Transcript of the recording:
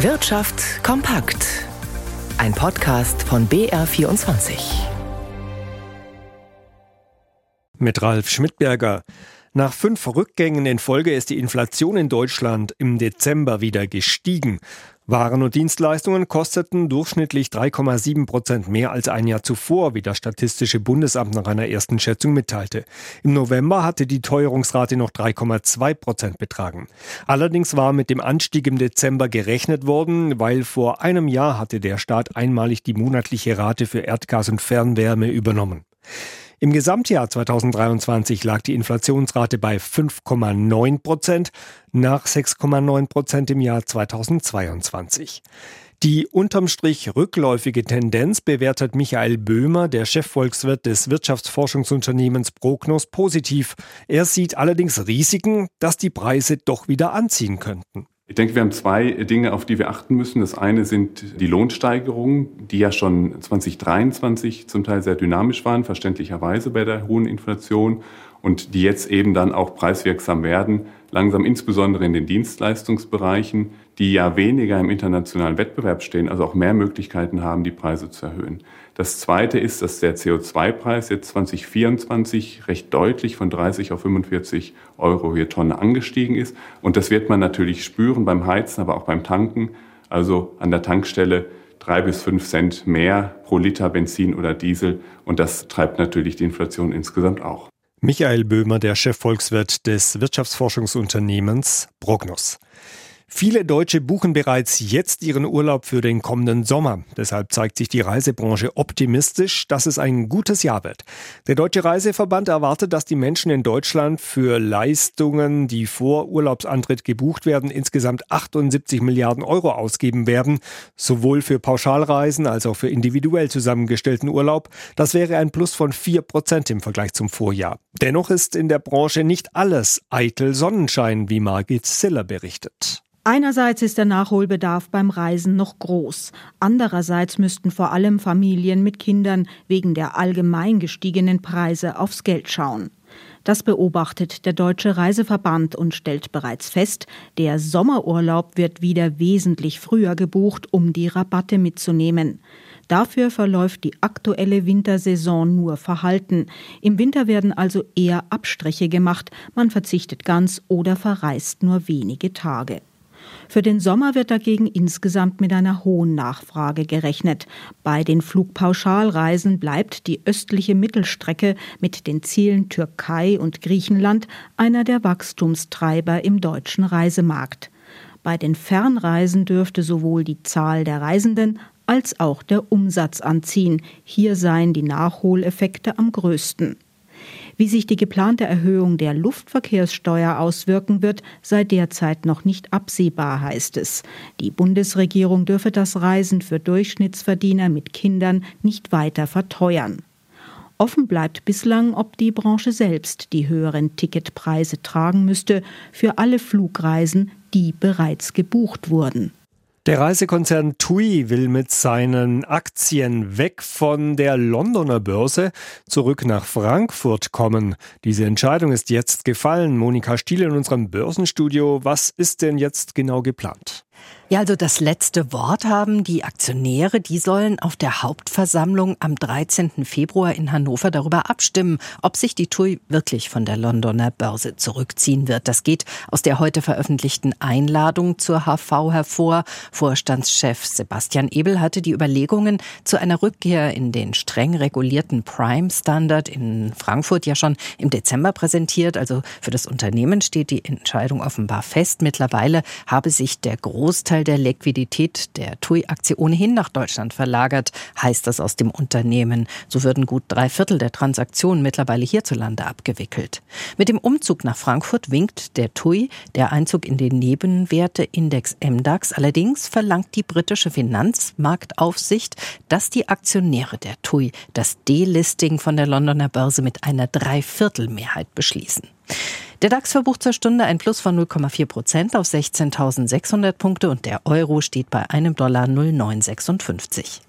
Wirtschaft kompakt. Ein Podcast von BR24. Mit Ralf Schmidberger. Nach fünf Rückgängen in Folge ist die Inflation in Deutschland im Dezember wieder gestiegen. Waren und Dienstleistungen kosteten durchschnittlich 3,7 Prozent mehr als ein Jahr zuvor, wie das Statistische Bundesamt nach einer ersten Schätzung mitteilte. Im November hatte die Teuerungsrate noch 3,2 Prozent betragen. Allerdings war mit dem Anstieg im Dezember gerechnet worden, weil vor einem Jahr hatte der Staat einmalig die monatliche Rate für Erdgas und Fernwärme übernommen. Im Gesamtjahr 2023 lag die Inflationsrate bei 5,9 Prozent nach 6,9 Prozent im Jahr 2022. Die unterm Strich rückläufige Tendenz bewertet Michael Böhmer, der Chefvolkswirt des Wirtschaftsforschungsunternehmens Prognos, positiv. Er sieht allerdings Risiken, dass die Preise doch wieder anziehen könnten. Ich denke, wir haben zwei Dinge, auf die wir achten müssen. Das eine sind die Lohnsteigerungen, die ja schon 2023 zum Teil sehr dynamisch waren, verständlicherweise bei der hohen Inflation und die jetzt eben dann auch preiswirksam werden, langsam insbesondere in den Dienstleistungsbereichen, die ja weniger im internationalen Wettbewerb stehen, also auch mehr Möglichkeiten haben, die Preise zu erhöhen. Das Zweite ist, dass der CO2-Preis jetzt 2024 recht deutlich von 30 auf 45 Euro je Tonne angestiegen ist. Und das wird man natürlich spüren beim Heizen, aber auch beim Tanken. Also an der Tankstelle drei bis fünf Cent mehr pro Liter Benzin oder Diesel. Und das treibt natürlich die Inflation insgesamt auch. Michael Böhmer, der Chefvolkswirt des Wirtschaftsforschungsunternehmens Prognos. Viele Deutsche buchen bereits jetzt ihren Urlaub für den kommenden Sommer. Deshalb zeigt sich die Reisebranche optimistisch, dass es ein gutes Jahr wird. Der Deutsche Reiseverband erwartet, dass die Menschen in Deutschland für Leistungen, die vor Urlaubsantritt gebucht werden, insgesamt 78 Milliarden Euro ausgeben werden, sowohl für Pauschalreisen als auch für individuell zusammengestellten Urlaub. Das wäre ein Plus von vier Prozent im Vergleich zum Vorjahr. Dennoch ist in der Branche nicht alles eitel Sonnenschein, wie Margit Siller berichtet. Einerseits ist der Nachholbedarf beim Reisen noch groß. Andererseits müssten vor allem Familien mit Kindern wegen der allgemein gestiegenen Preise aufs Geld schauen. Das beobachtet der Deutsche Reiseverband und stellt bereits fest, der Sommerurlaub wird wieder wesentlich früher gebucht, um die Rabatte mitzunehmen. Dafür verläuft die aktuelle Wintersaison nur verhalten. Im Winter werden also eher Abstriche gemacht, man verzichtet ganz oder verreist nur wenige Tage. Für den Sommer wird dagegen insgesamt mit einer hohen Nachfrage gerechnet. Bei den Flugpauschalreisen bleibt die östliche Mittelstrecke mit den Zielen Türkei und Griechenland einer der Wachstumstreiber im deutschen Reisemarkt. Bei den Fernreisen dürfte sowohl die Zahl der Reisenden als auch der Umsatz anziehen. Hier seien die Nachholeffekte am größten. Wie sich die geplante Erhöhung der Luftverkehrssteuer auswirken wird, sei derzeit noch nicht absehbar, heißt es. Die Bundesregierung dürfe das Reisen für Durchschnittsverdiener mit Kindern nicht weiter verteuern. Offen bleibt bislang, ob die Branche selbst die höheren Ticketpreise tragen müsste für alle Flugreisen, die bereits gebucht wurden. Der Reisekonzern TUI will mit seinen Aktien weg von der Londoner Börse zurück nach Frankfurt kommen. Diese Entscheidung ist jetzt gefallen. Monika Stiel in unserem Börsenstudio. Was ist denn jetzt genau geplant? Ja, also das letzte Wort haben die Aktionäre. Die sollen auf der Hauptversammlung am 13. Februar in Hannover darüber abstimmen, ob sich die TUI wirklich von der Londoner Börse zurückziehen wird. Das geht aus der heute veröffentlichten Einladung zur HV hervor. Vorstandschef Sebastian Ebel hatte die Überlegungen zu einer Rückkehr in den streng regulierten Prime-Standard in Frankfurt ja schon im Dezember präsentiert. Also für das Unternehmen steht die Entscheidung offenbar fest. Mittlerweile habe sich der Großteil Großteil der Liquidität der TUI-Aktie ohnehin nach Deutschland verlagert, heißt das aus dem Unternehmen. So würden gut drei Viertel der Transaktionen mittlerweile hierzulande abgewickelt. Mit dem Umzug nach Frankfurt winkt der TUI der Einzug in den Nebenwerteindex MDAX. Allerdings verlangt die britische Finanzmarktaufsicht, dass die Aktionäre der TUI das Delisting von der Londoner Börse mit einer Dreiviertelmehrheit beschließen. Der DAX verbucht zur Stunde ein Plus von 0,4 Prozent auf 16.600 Punkte und der Euro steht bei einem Dollar 0,956.